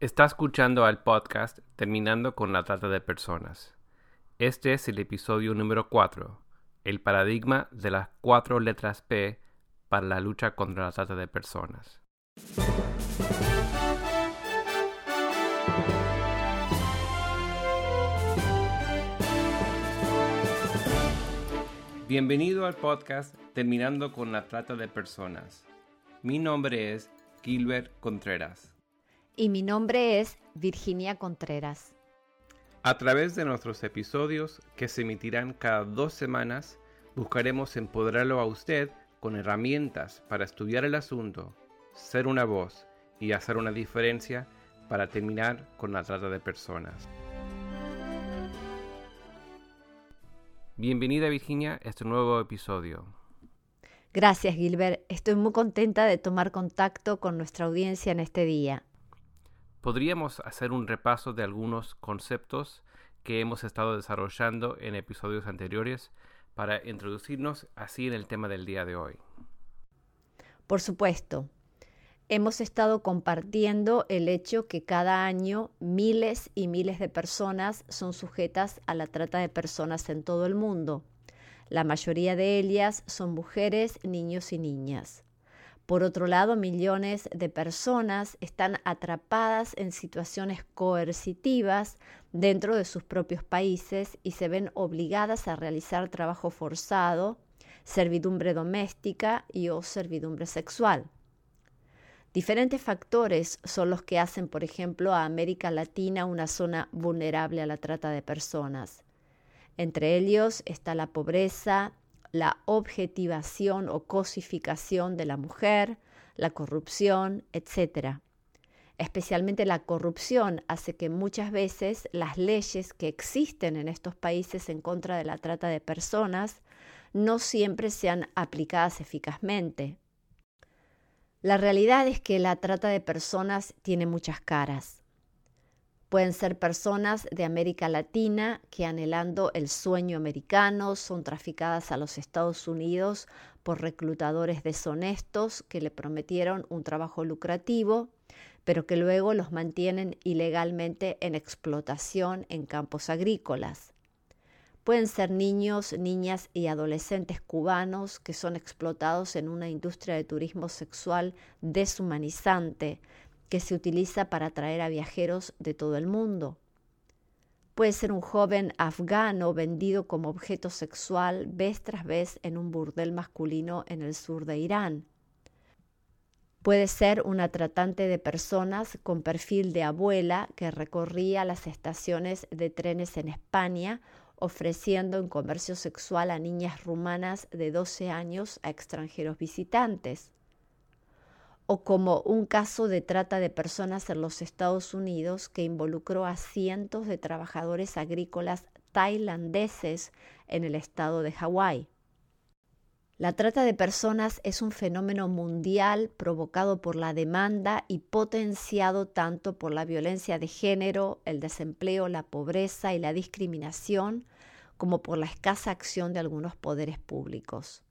Está escuchando al podcast Terminando con la Trata de Personas. Este es el episodio número 4, el paradigma de las cuatro letras P para la lucha contra la trata de personas. Bienvenido al podcast Terminando con la Trata de Personas. Mi nombre es Gilbert Contreras y mi nombre es Virginia Contreras. A través de nuestros episodios, que se emitirán cada dos semanas, buscaremos empoderarlo a usted con herramientas para estudiar el asunto, ser una voz y hacer una diferencia para terminar con la trata de personas. Bienvenida Virginia a este nuevo episodio. Gracias Gilbert, estoy muy contenta de tomar contacto con nuestra audiencia en este día podríamos hacer un repaso de algunos conceptos que hemos estado desarrollando en episodios anteriores para introducirnos así en el tema del día de hoy. Por supuesto, hemos estado compartiendo el hecho que cada año miles y miles de personas son sujetas a la trata de personas en todo el mundo. La mayoría de ellas son mujeres, niños y niñas. Por otro lado, millones de personas están atrapadas en situaciones coercitivas dentro de sus propios países y se ven obligadas a realizar trabajo forzado, servidumbre doméstica y o servidumbre sexual. Diferentes factores son los que hacen, por ejemplo, a América Latina una zona vulnerable a la trata de personas. Entre ellos está la pobreza, la objetivación o cosificación de la mujer, la corrupción, etc. Especialmente la corrupción hace que muchas veces las leyes que existen en estos países en contra de la trata de personas no siempre sean aplicadas eficazmente. La realidad es que la trata de personas tiene muchas caras. Pueden ser personas de América Latina que anhelando el sueño americano son traficadas a los Estados Unidos por reclutadores deshonestos que le prometieron un trabajo lucrativo, pero que luego los mantienen ilegalmente en explotación en campos agrícolas. Pueden ser niños, niñas y adolescentes cubanos que son explotados en una industria de turismo sexual deshumanizante, que se utiliza para atraer a viajeros de todo el mundo. Puede ser un joven afgano vendido como objeto sexual vez tras vez en un burdel masculino en el sur de Irán. Puede ser una tratante de personas con perfil de abuela que recorría las estaciones de trenes en España ofreciendo en comercio sexual a niñas rumanas de 12 años a extranjeros visitantes o como un caso de trata de personas en los Estados Unidos que involucró a cientos de trabajadores agrícolas tailandeses en el estado de Hawái. La trata de personas es un fenómeno mundial provocado por la demanda y potenciado tanto por la violencia de género, el desempleo, la pobreza y la discriminación, como por la escasa acción de algunos poderes públicos.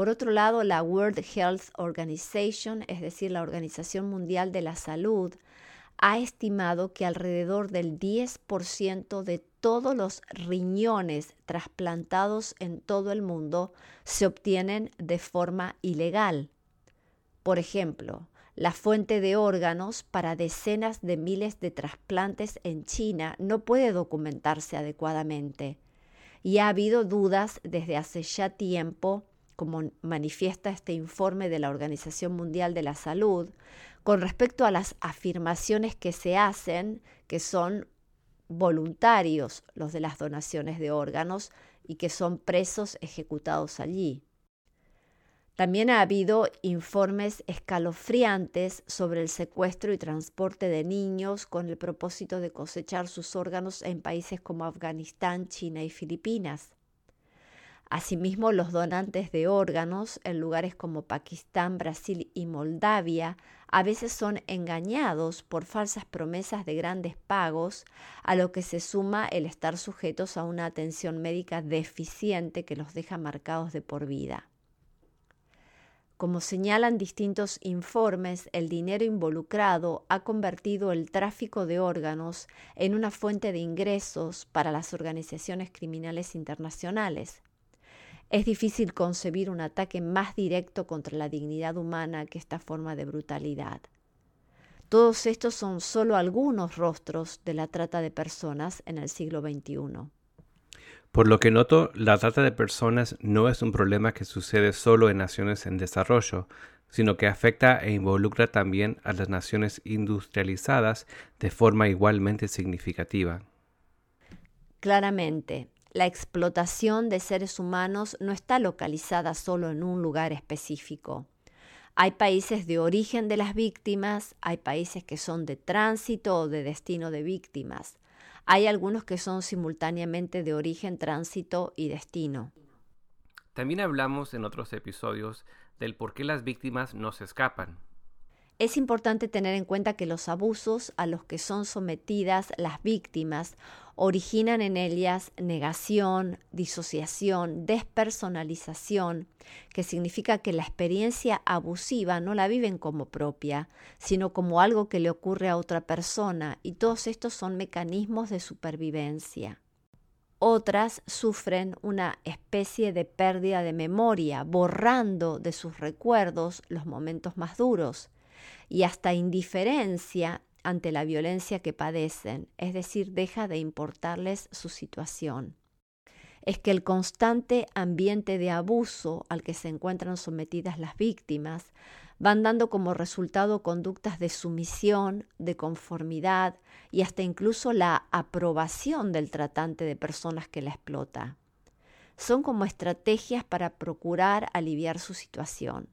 Por otro lado, la World Health Organization, es decir, la Organización Mundial de la Salud, ha estimado que alrededor del 10% de todos los riñones trasplantados en todo el mundo se obtienen de forma ilegal. Por ejemplo, la fuente de órganos para decenas de miles de trasplantes en China no puede documentarse adecuadamente y ha habido dudas desde hace ya tiempo como manifiesta este informe de la Organización Mundial de la Salud, con respecto a las afirmaciones que se hacen, que son voluntarios los de las donaciones de órganos y que son presos ejecutados allí. También ha habido informes escalofriantes sobre el secuestro y transporte de niños con el propósito de cosechar sus órganos en países como Afganistán, China y Filipinas. Asimismo, los donantes de órganos en lugares como Pakistán, Brasil y Moldavia a veces son engañados por falsas promesas de grandes pagos, a lo que se suma el estar sujetos a una atención médica deficiente que los deja marcados de por vida. Como señalan distintos informes, el dinero involucrado ha convertido el tráfico de órganos en una fuente de ingresos para las organizaciones criminales internacionales. Es difícil concebir un ataque más directo contra la dignidad humana que esta forma de brutalidad. Todos estos son solo algunos rostros de la trata de personas en el siglo XXI. Por lo que noto, la trata de personas no es un problema que sucede solo en naciones en desarrollo, sino que afecta e involucra también a las naciones industrializadas de forma igualmente significativa. Claramente, la explotación de seres humanos no está localizada solo en un lugar específico. Hay países de origen de las víctimas, hay países que son de tránsito o de destino de víctimas, hay algunos que son simultáneamente de origen, tránsito y destino. También hablamos en otros episodios del por qué las víctimas no se escapan. Es importante tener en cuenta que los abusos a los que son sometidas las víctimas originan en ellas negación, disociación, despersonalización, que significa que la experiencia abusiva no la viven como propia, sino como algo que le ocurre a otra persona, y todos estos son mecanismos de supervivencia. Otras sufren una especie de pérdida de memoria, borrando de sus recuerdos los momentos más duros y hasta indiferencia ante la violencia que padecen, es decir, deja de importarles su situación. Es que el constante ambiente de abuso al que se encuentran sometidas las víctimas van dando como resultado conductas de sumisión, de conformidad y hasta incluso la aprobación del tratante de personas que la explota. Son como estrategias para procurar aliviar su situación.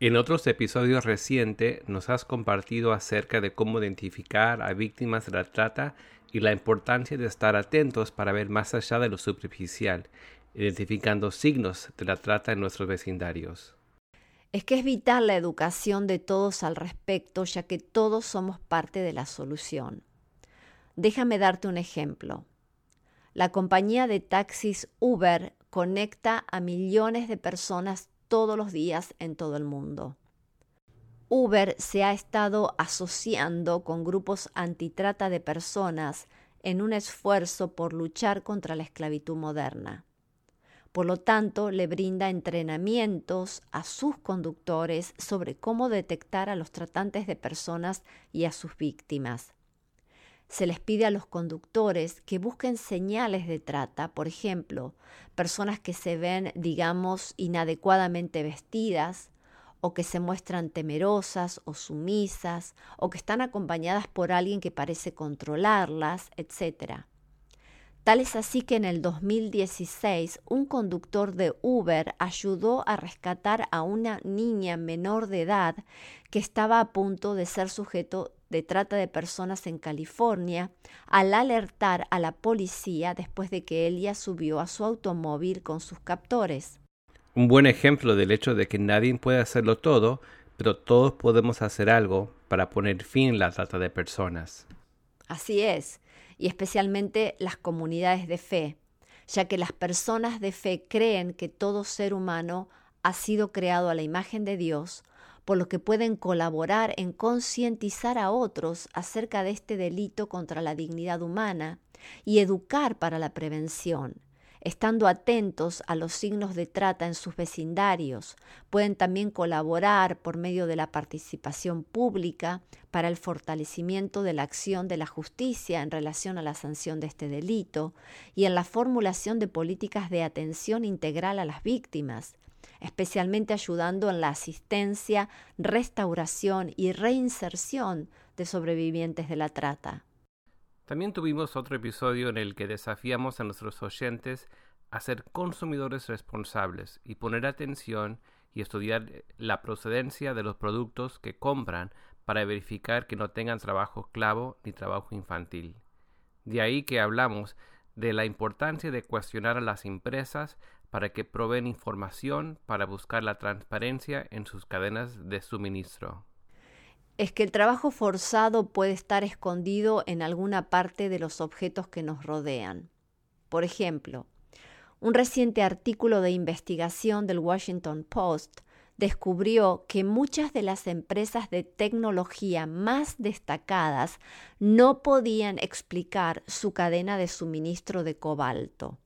En otros episodios recientes nos has compartido acerca de cómo identificar a víctimas de la trata y la importancia de estar atentos para ver más allá de lo superficial, identificando signos de la trata en nuestros vecindarios. Es que es vital la educación de todos al respecto, ya que todos somos parte de la solución. Déjame darte un ejemplo. La compañía de taxis Uber conecta a millones de personas todos los días en todo el mundo. Uber se ha estado asociando con grupos antitrata de personas en un esfuerzo por luchar contra la esclavitud moderna. Por lo tanto, le brinda entrenamientos a sus conductores sobre cómo detectar a los tratantes de personas y a sus víctimas se les pide a los conductores que busquen señales de trata, por ejemplo, personas que se ven, digamos, inadecuadamente vestidas, o que se muestran temerosas o sumisas, o que están acompañadas por alguien que parece controlarlas, etc. Tal es así que en el 2016 un conductor de Uber ayudó a rescatar a una niña menor de edad que estaba a punto de ser sujeto de trata de personas en California al alertar a la policía después de que ella subió a su automóvil con sus captores. Un buen ejemplo del hecho de que nadie puede hacerlo todo, pero todos podemos hacer algo para poner fin a la trata de personas. Así es, y especialmente las comunidades de fe, ya que las personas de fe creen que todo ser humano ha sido creado a la imagen de Dios, por lo que pueden colaborar en concientizar a otros acerca de este delito contra la dignidad humana y educar para la prevención. Estando atentos a los signos de trata en sus vecindarios, pueden también colaborar por medio de la participación pública para el fortalecimiento de la acción de la justicia en relación a la sanción de este delito y en la formulación de políticas de atención integral a las víctimas, especialmente ayudando en la asistencia, restauración y reinserción de sobrevivientes de la trata. También tuvimos otro episodio en el que desafiamos a nuestros oyentes a ser consumidores responsables y poner atención y estudiar la procedencia de los productos que compran para verificar que no tengan trabajo esclavo ni trabajo infantil. De ahí que hablamos de la importancia de cuestionar a las empresas para que proveen información para buscar la transparencia en sus cadenas de suministro. Es que el trabajo forzado puede estar escondido en alguna parte de los objetos que nos rodean. Por ejemplo, un reciente artículo de investigación del Washington Post descubrió que muchas de las empresas de tecnología más destacadas no podían explicar su cadena de suministro de cobalto.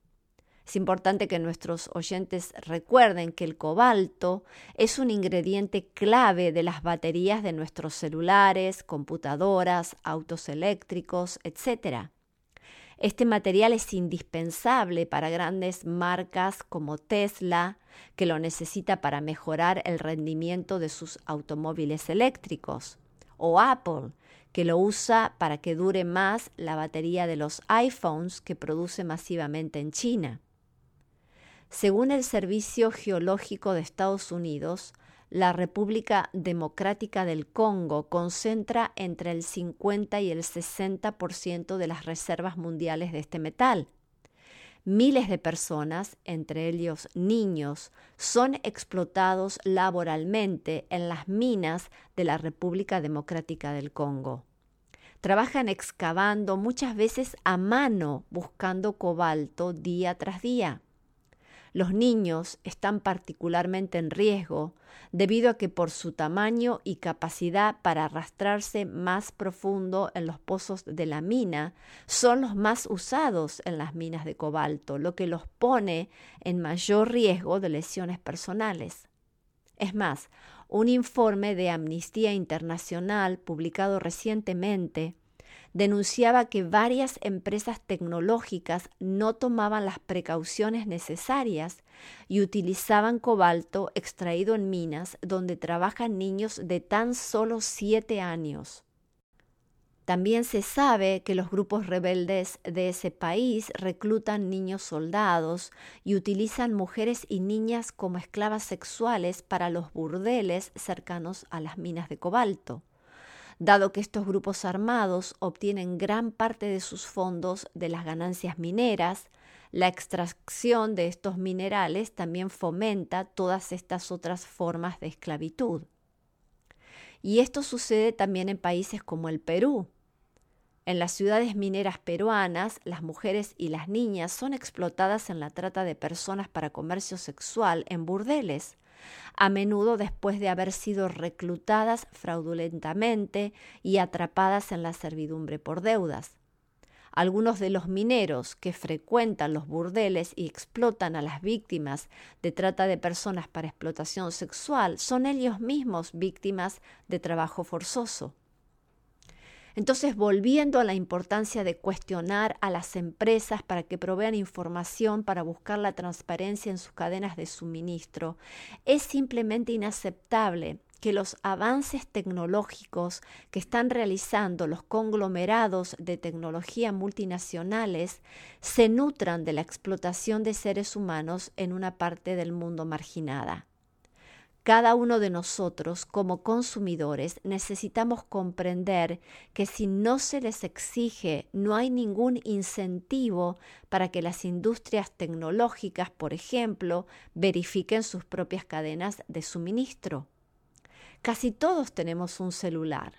Es importante que nuestros oyentes recuerden que el cobalto es un ingrediente clave de las baterías de nuestros celulares, computadoras, autos eléctricos, etc. Este material es indispensable para grandes marcas como Tesla, que lo necesita para mejorar el rendimiento de sus automóviles eléctricos, o Apple, que lo usa para que dure más la batería de los iPhones que produce masivamente en China. Según el Servicio Geológico de Estados Unidos, la República Democrática del Congo concentra entre el 50 y el 60% de las reservas mundiales de este metal. Miles de personas, entre ellos niños, son explotados laboralmente en las minas de la República Democrática del Congo. Trabajan excavando muchas veces a mano buscando cobalto día tras día. Los niños están particularmente en riesgo debido a que por su tamaño y capacidad para arrastrarse más profundo en los pozos de la mina, son los más usados en las minas de cobalto, lo que los pone en mayor riesgo de lesiones personales. Es más, un informe de Amnistía Internacional publicado recientemente denunciaba que varias empresas tecnológicas no tomaban las precauciones necesarias y utilizaban cobalto extraído en minas donde trabajan niños de tan solo siete años. También se sabe que los grupos rebeldes de ese país reclutan niños soldados y utilizan mujeres y niñas como esclavas sexuales para los burdeles cercanos a las minas de cobalto dado que estos grupos armados obtienen gran parte de sus fondos de las ganancias mineras, la extracción de estos minerales también fomenta todas estas otras formas de esclavitud. Y esto sucede también en países como el Perú. En las ciudades mineras peruanas, las mujeres y las niñas son explotadas en la trata de personas para comercio sexual en burdeles, a menudo después de haber sido reclutadas fraudulentamente y atrapadas en la servidumbre por deudas. Algunos de los mineros que frecuentan los burdeles y explotan a las víctimas de trata de personas para explotación sexual son ellos mismos víctimas de trabajo forzoso. Entonces, volviendo a la importancia de cuestionar a las empresas para que provean información para buscar la transparencia en sus cadenas de suministro, es simplemente inaceptable que los avances tecnológicos que están realizando los conglomerados de tecnología multinacionales se nutran de la explotación de seres humanos en una parte del mundo marginada. Cada uno de nosotros, como consumidores, necesitamos comprender que si no se les exige, no hay ningún incentivo para que las industrias tecnológicas, por ejemplo, verifiquen sus propias cadenas de suministro. Casi todos tenemos un celular.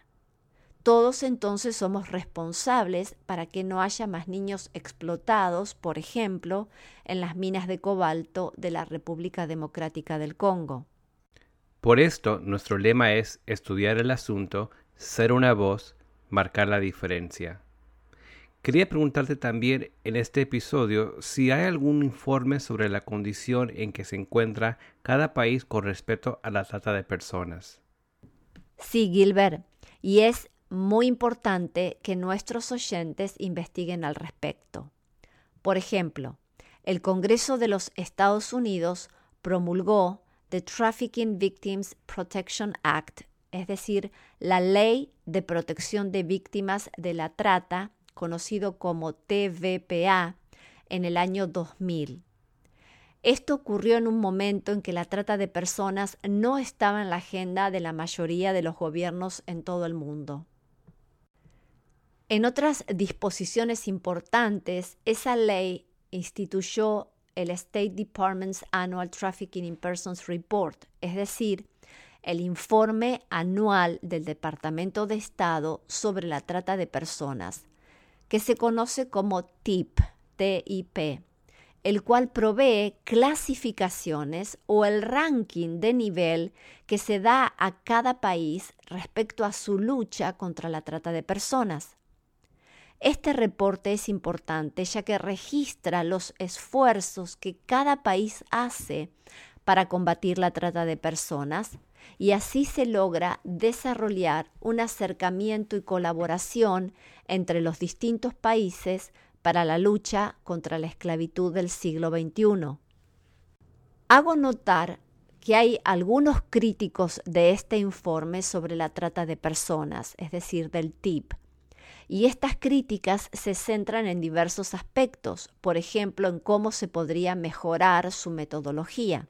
Todos entonces somos responsables para que no haya más niños explotados, por ejemplo, en las minas de cobalto de la República Democrática del Congo. Por esto, nuestro lema es estudiar el asunto, ser una voz, marcar la diferencia. Quería preguntarte también en este episodio si hay algún informe sobre la condición en que se encuentra cada país con respecto a la trata de personas. Sí, Gilbert, y es muy importante que nuestros oyentes investiguen al respecto. Por ejemplo, el Congreso de los Estados Unidos promulgó The Trafficking Victims Protection Act, es decir, la Ley de Protección de Víctimas de la Trata, conocido como TVPA, en el año 2000. Esto ocurrió en un momento en que la trata de personas no estaba en la agenda de la mayoría de los gobiernos en todo el mundo. En otras disposiciones importantes, esa ley instituyó el State Department's Annual Trafficking in Persons Report, es decir, el informe anual del Departamento de Estado sobre la trata de personas, que se conoce como TIP, TIP. el cual provee clasificaciones o el ranking de nivel que se da a cada país respecto a su lucha contra la trata de personas. Este reporte es importante ya que registra los esfuerzos que cada país hace para combatir la trata de personas y así se logra desarrollar un acercamiento y colaboración entre los distintos países para la lucha contra la esclavitud del siglo XXI. Hago notar que hay algunos críticos de este informe sobre la trata de personas, es decir, del TIP, y estas críticas se centran en diversos aspectos, por ejemplo, en cómo se podría mejorar su metodología.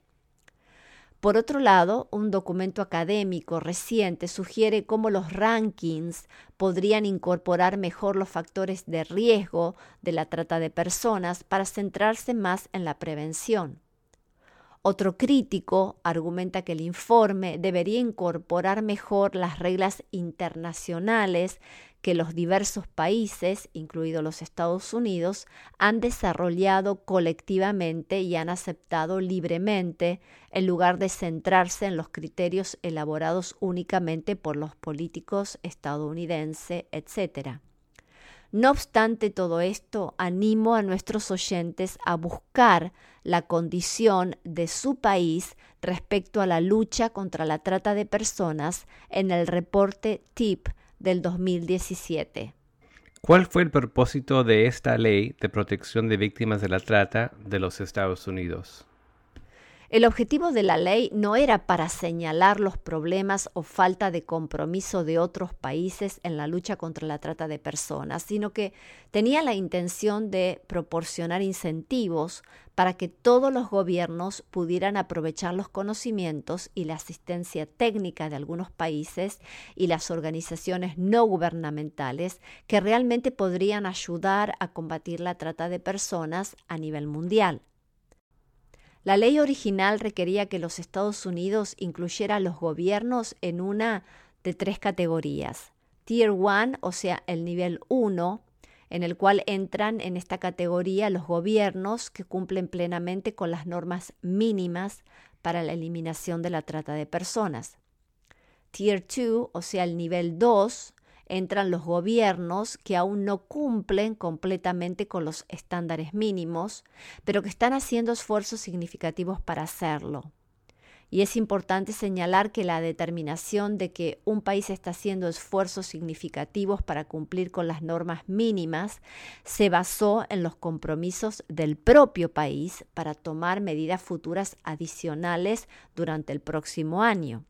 Por otro lado, un documento académico reciente sugiere cómo los rankings podrían incorporar mejor los factores de riesgo de la trata de personas para centrarse más en la prevención. Otro crítico argumenta que el informe debería incorporar mejor las reglas internacionales que los diversos países, incluidos los Estados Unidos, han desarrollado colectivamente y han aceptado libremente, en lugar de centrarse en los criterios elaborados únicamente por los políticos estadounidenses, etc. No obstante todo esto, animo a nuestros oyentes a buscar la condición de su país respecto a la lucha contra la trata de personas en el reporte TIP del 2017. ¿Cuál fue el propósito de esta ley de protección de víctimas de la trata de los Estados Unidos? El objetivo de la ley no era para señalar los problemas o falta de compromiso de otros países en la lucha contra la trata de personas, sino que tenía la intención de proporcionar incentivos para que todos los gobiernos pudieran aprovechar los conocimientos y la asistencia técnica de algunos países y las organizaciones no gubernamentales que realmente podrían ayudar a combatir la trata de personas a nivel mundial. La ley original requería que los Estados Unidos incluyera a los gobiernos en una de tres categorías. Tier 1, o sea, el nivel 1, en el cual entran en esta categoría los gobiernos que cumplen plenamente con las normas mínimas para la eliminación de la trata de personas. Tier 2, o sea, el nivel 2, entran los gobiernos que aún no cumplen completamente con los estándares mínimos, pero que están haciendo esfuerzos significativos para hacerlo. Y es importante señalar que la determinación de que un país está haciendo esfuerzos significativos para cumplir con las normas mínimas se basó en los compromisos del propio país para tomar medidas futuras adicionales durante el próximo año.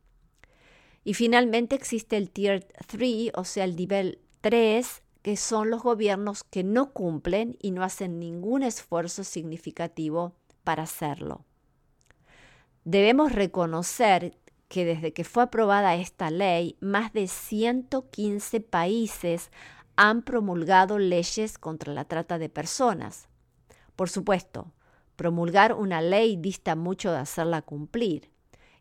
Y finalmente existe el Tier 3, o sea, el nivel 3, que son los gobiernos que no cumplen y no hacen ningún esfuerzo significativo para hacerlo. Debemos reconocer que desde que fue aprobada esta ley, más de 115 países han promulgado leyes contra la trata de personas. Por supuesto, promulgar una ley dista mucho de hacerla cumplir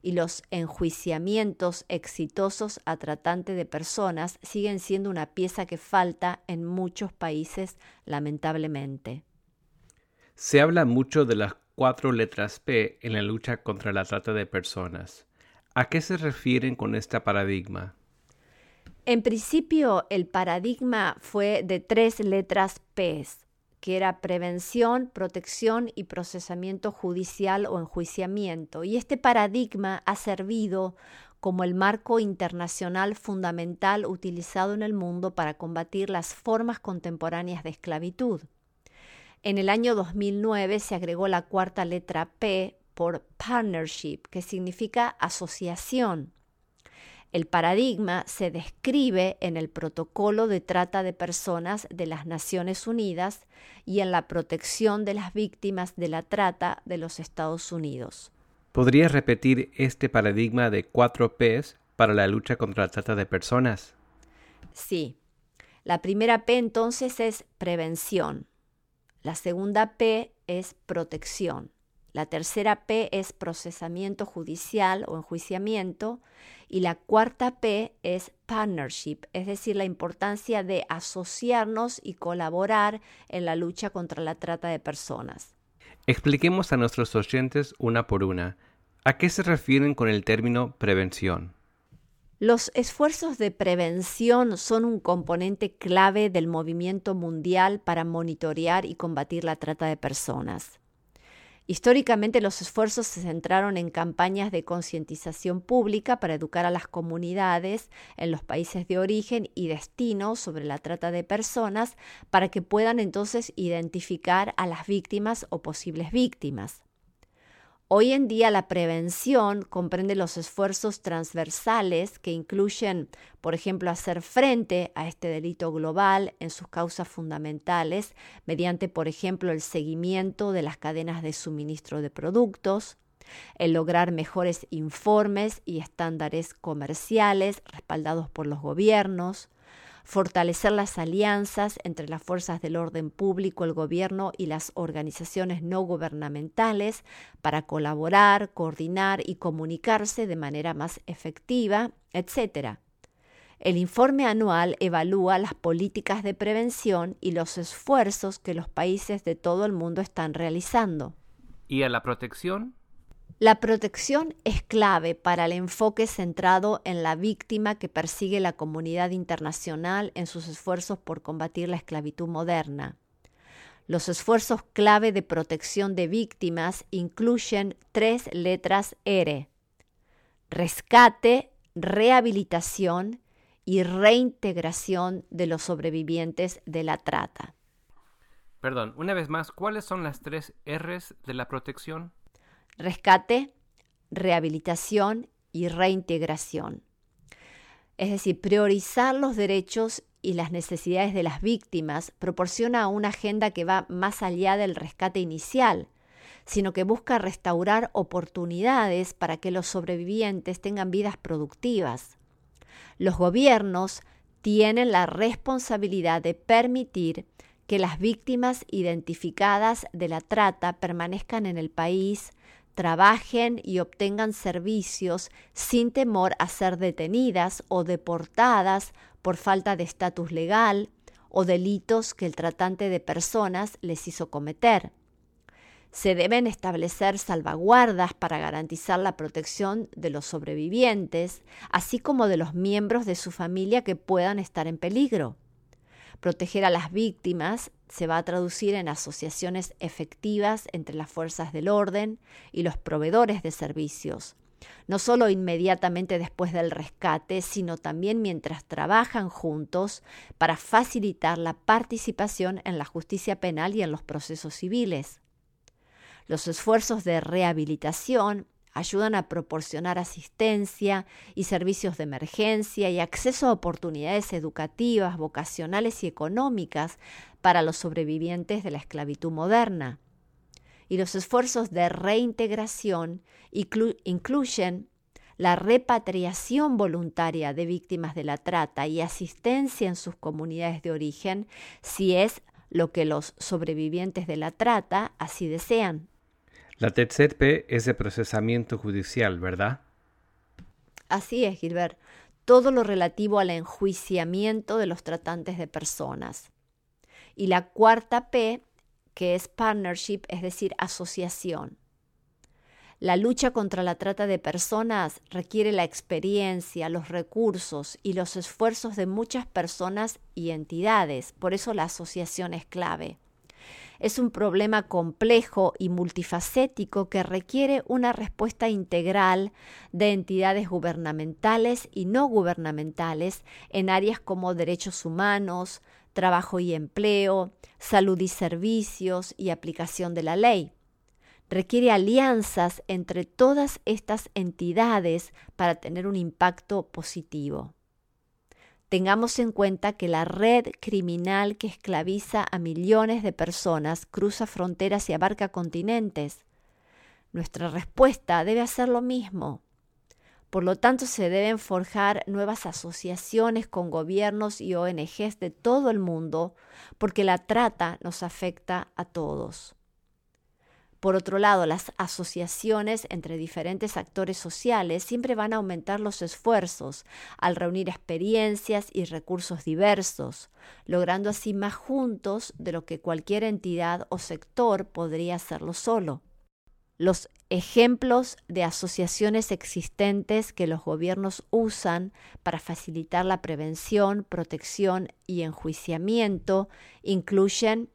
y los enjuiciamientos exitosos a tratante de personas siguen siendo una pieza que falta en muchos países, lamentablemente. Se habla mucho de las cuatro letras P en la lucha contra la trata de personas. ¿A qué se refieren con este paradigma? En principio, el paradigma fue de tres letras P, que era prevención, protección y procesamiento judicial o enjuiciamiento. Y este paradigma ha servido como el marco internacional fundamental utilizado en el mundo para combatir las formas contemporáneas de esclavitud. En el año 2009 se agregó la cuarta letra P por partnership, que significa asociación. El paradigma se describe en el Protocolo de Trata de Personas de las Naciones Unidas y en la protección de las víctimas de la trata de los Estados Unidos. ¿Podrías repetir este paradigma de cuatro Ps para la lucha contra la trata de personas? Sí. La primera P entonces es prevención. La segunda P es protección. La tercera P es procesamiento judicial o enjuiciamiento. Y la cuarta P es partnership, es decir, la importancia de asociarnos y colaborar en la lucha contra la trata de personas. Expliquemos a nuestros oyentes una por una. ¿A qué se refieren con el término prevención? Los esfuerzos de prevención son un componente clave del movimiento mundial para monitorear y combatir la trata de personas. Históricamente los esfuerzos se centraron en campañas de concientización pública para educar a las comunidades en los países de origen y destino sobre la trata de personas para que puedan entonces identificar a las víctimas o posibles víctimas. Hoy en día la prevención comprende los esfuerzos transversales que incluyen, por ejemplo, hacer frente a este delito global en sus causas fundamentales mediante, por ejemplo, el seguimiento de las cadenas de suministro de productos, el lograr mejores informes y estándares comerciales respaldados por los gobiernos, fortalecer las alianzas entre las fuerzas del orden público, el gobierno y las organizaciones no gubernamentales para colaborar, coordinar y comunicarse de manera más efectiva, etc. El informe anual evalúa las políticas de prevención y los esfuerzos que los países de todo el mundo están realizando. ¿Y a la protección? La protección es clave para el enfoque centrado en la víctima que persigue la comunidad internacional en sus esfuerzos por combatir la esclavitud moderna. Los esfuerzos clave de protección de víctimas incluyen tres letras R. Rescate, rehabilitación y reintegración de los sobrevivientes de la trata. Perdón, una vez más, ¿cuáles son las tres Rs de la protección? Rescate, rehabilitación y reintegración. Es decir, priorizar los derechos y las necesidades de las víctimas proporciona una agenda que va más allá del rescate inicial, sino que busca restaurar oportunidades para que los sobrevivientes tengan vidas productivas. Los gobiernos tienen la responsabilidad de permitir que las víctimas identificadas de la trata permanezcan en el país trabajen y obtengan servicios sin temor a ser detenidas o deportadas por falta de estatus legal o delitos que el tratante de personas les hizo cometer. Se deben establecer salvaguardas para garantizar la protección de los sobrevivientes, así como de los miembros de su familia que puedan estar en peligro. Proteger a las víctimas se va a traducir en asociaciones efectivas entre las fuerzas del orden y los proveedores de servicios, no solo inmediatamente después del rescate, sino también mientras trabajan juntos para facilitar la participación en la justicia penal y en los procesos civiles. Los esfuerzos de rehabilitación ayudan a proporcionar asistencia y servicios de emergencia y acceso a oportunidades educativas, vocacionales y económicas para los sobrevivientes de la esclavitud moderna. Y los esfuerzos de reintegración incluyen la repatriación voluntaria de víctimas de la trata y asistencia en sus comunidades de origen si es lo que los sobrevivientes de la trata así desean. La tercer P es de procesamiento judicial, ¿verdad? Así es, Gilbert. Todo lo relativo al enjuiciamiento de los tratantes de personas. Y la cuarta P, que es partnership, es decir, asociación. La lucha contra la trata de personas requiere la experiencia, los recursos y los esfuerzos de muchas personas y entidades. Por eso la asociación es clave. Es un problema complejo y multifacético que requiere una respuesta integral de entidades gubernamentales y no gubernamentales en áreas como derechos humanos, trabajo y empleo, salud y servicios y aplicación de la ley. Requiere alianzas entre todas estas entidades para tener un impacto positivo. Tengamos en cuenta que la red criminal que esclaviza a millones de personas cruza fronteras y abarca continentes. Nuestra respuesta debe hacer lo mismo. Por lo tanto, se deben forjar nuevas asociaciones con gobiernos y ONGs de todo el mundo, porque la trata nos afecta a todos. Por otro lado, las asociaciones entre diferentes actores sociales siempre van a aumentar los esfuerzos al reunir experiencias y recursos diversos, logrando así más juntos de lo que cualquier entidad o sector podría hacerlo solo. Los ejemplos de asociaciones existentes que los gobiernos usan para facilitar la prevención, protección y enjuiciamiento incluyen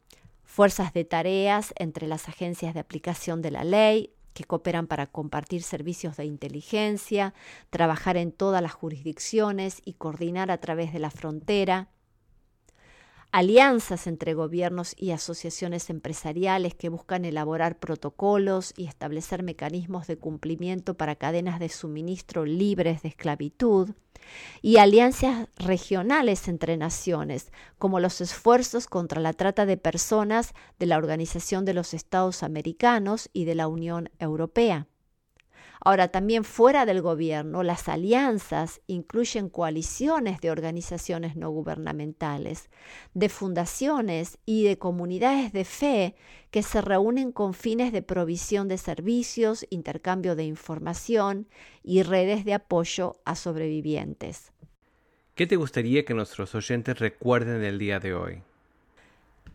fuerzas de tareas entre las agencias de aplicación de la ley, que cooperan para compartir servicios de inteligencia, trabajar en todas las jurisdicciones y coordinar a través de la frontera, alianzas entre gobiernos y asociaciones empresariales que buscan elaborar protocolos y establecer mecanismos de cumplimiento para cadenas de suministro libres de esclavitud, y alianzas regionales entre naciones, como los esfuerzos contra la trata de personas de la Organización de los Estados Americanos y de la Unión Europea. Ahora, también fuera del gobierno, las alianzas incluyen coaliciones de organizaciones no gubernamentales, de fundaciones y de comunidades de fe que se reúnen con fines de provisión de servicios, intercambio de información y redes de apoyo a sobrevivientes. ¿Qué te gustaría que nuestros oyentes recuerden del día de hoy?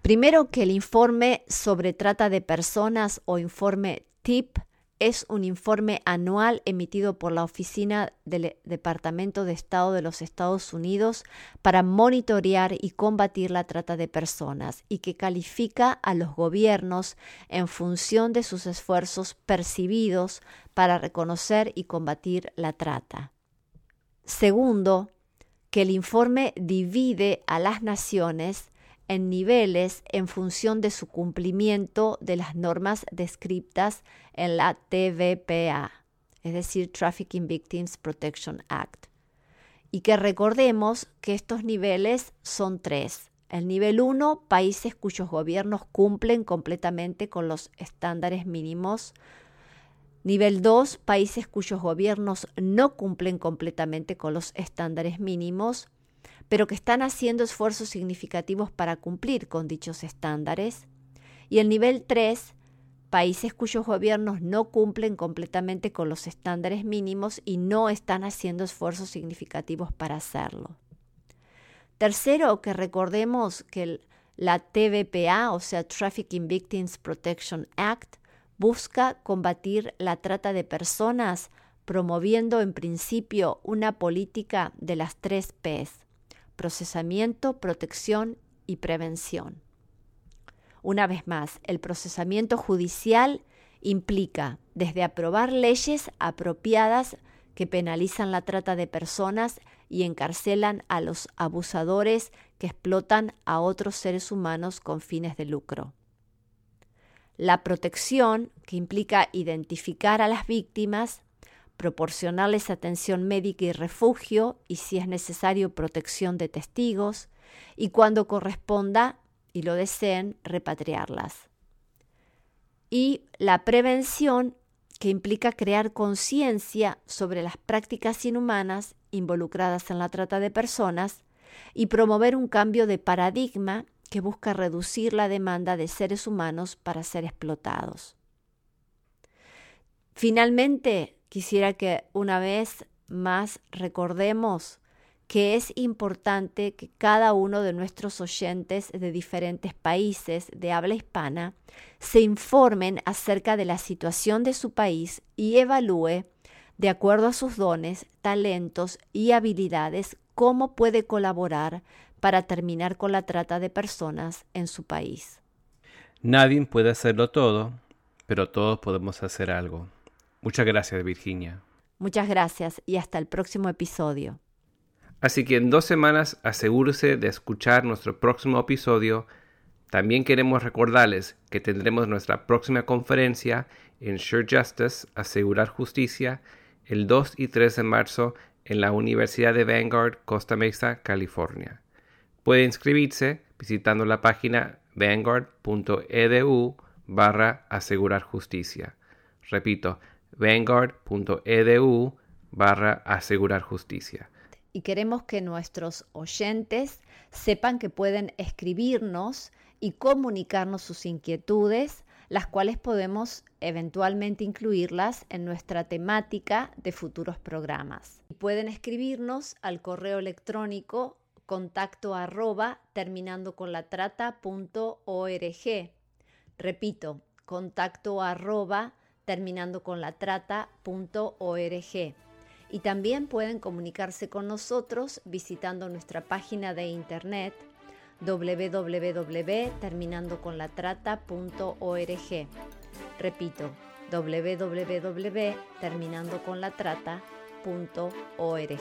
Primero que el informe sobre trata de personas o informe TIP es un informe anual emitido por la Oficina del Departamento de Estado de los Estados Unidos para monitorear y combatir la trata de personas y que califica a los gobiernos en función de sus esfuerzos percibidos para reconocer y combatir la trata. Segundo, que el informe divide a las naciones en niveles en función de su cumplimiento de las normas descritas en la TVPA, es decir, Trafficking Victims Protection Act. Y que recordemos que estos niveles son tres. El nivel 1, países cuyos gobiernos cumplen completamente con los estándares mínimos. Nivel 2, países cuyos gobiernos no cumplen completamente con los estándares mínimos pero que están haciendo esfuerzos significativos para cumplir con dichos estándares. Y el nivel 3, países cuyos gobiernos no cumplen completamente con los estándares mínimos y no están haciendo esfuerzos significativos para hacerlo. Tercero, que recordemos que la TVPA, o sea, Trafficking Victims Protection Act, busca combatir la trata de personas promoviendo en principio una política de las tres Ps, procesamiento, protección y prevención. Una vez más, el procesamiento judicial implica desde aprobar leyes apropiadas que penalizan la trata de personas y encarcelan a los abusadores que explotan a otros seres humanos con fines de lucro. La protección, que implica identificar a las víctimas, proporcionarles atención médica y refugio y si es necesario protección de testigos y cuando corresponda y lo deseen repatriarlas. Y la prevención que implica crear conciencia sobre las prácticas inhumanas involucradas en la trata de personas y promover un cambio de paradigma que busca reducir la demanda de seres humanos para ser explotados. Finalmente, quisiera que una vez más recordemos que es importante que cada uno de nuestros oyentes de diferentes países de habla hispana se informen acerca de la situación de su país y evalúe, de acuerdo a sus dones, talentos y habilidades, cómo puede colaborar para terminar con la trata de personas en su país. Nadie puede hacerlo todo, pero todos podemos hacer algo. Muchas gracias, Virginia. Muchas gracias y hasta el próximo episodio. Así que en dos semanas asegúrese de escuchar nuestro próximo episodio. También queremos recordarles que tendremos nuestra próxima conferencia en Sure Justice, Asegurar Justicia, el 2 y 3 de marzo en la Universidad de Vanguard, Costa Mesa, California. Puede inscribirse visitando la página vanguard.edu barra asegurar justicia. Repito, vanguard.edu barra asegurar justicia. Y queremos que nuestros oyentes sepan que pueden escribirnos y comunicarnos sus inquietudes las cuales podemos eventualmente incluirlas en nuestra temática de futuros programas. Pueden escribirnos al correo electrónico contacto arroba terminando con la Repito, contacto arroba terminando con la trata.org. Y también pueden comunicarse con nosotros visitando nuestra página de internet www.terminandoconlatrata.org. Repito, www.terminandoconlatrata.org.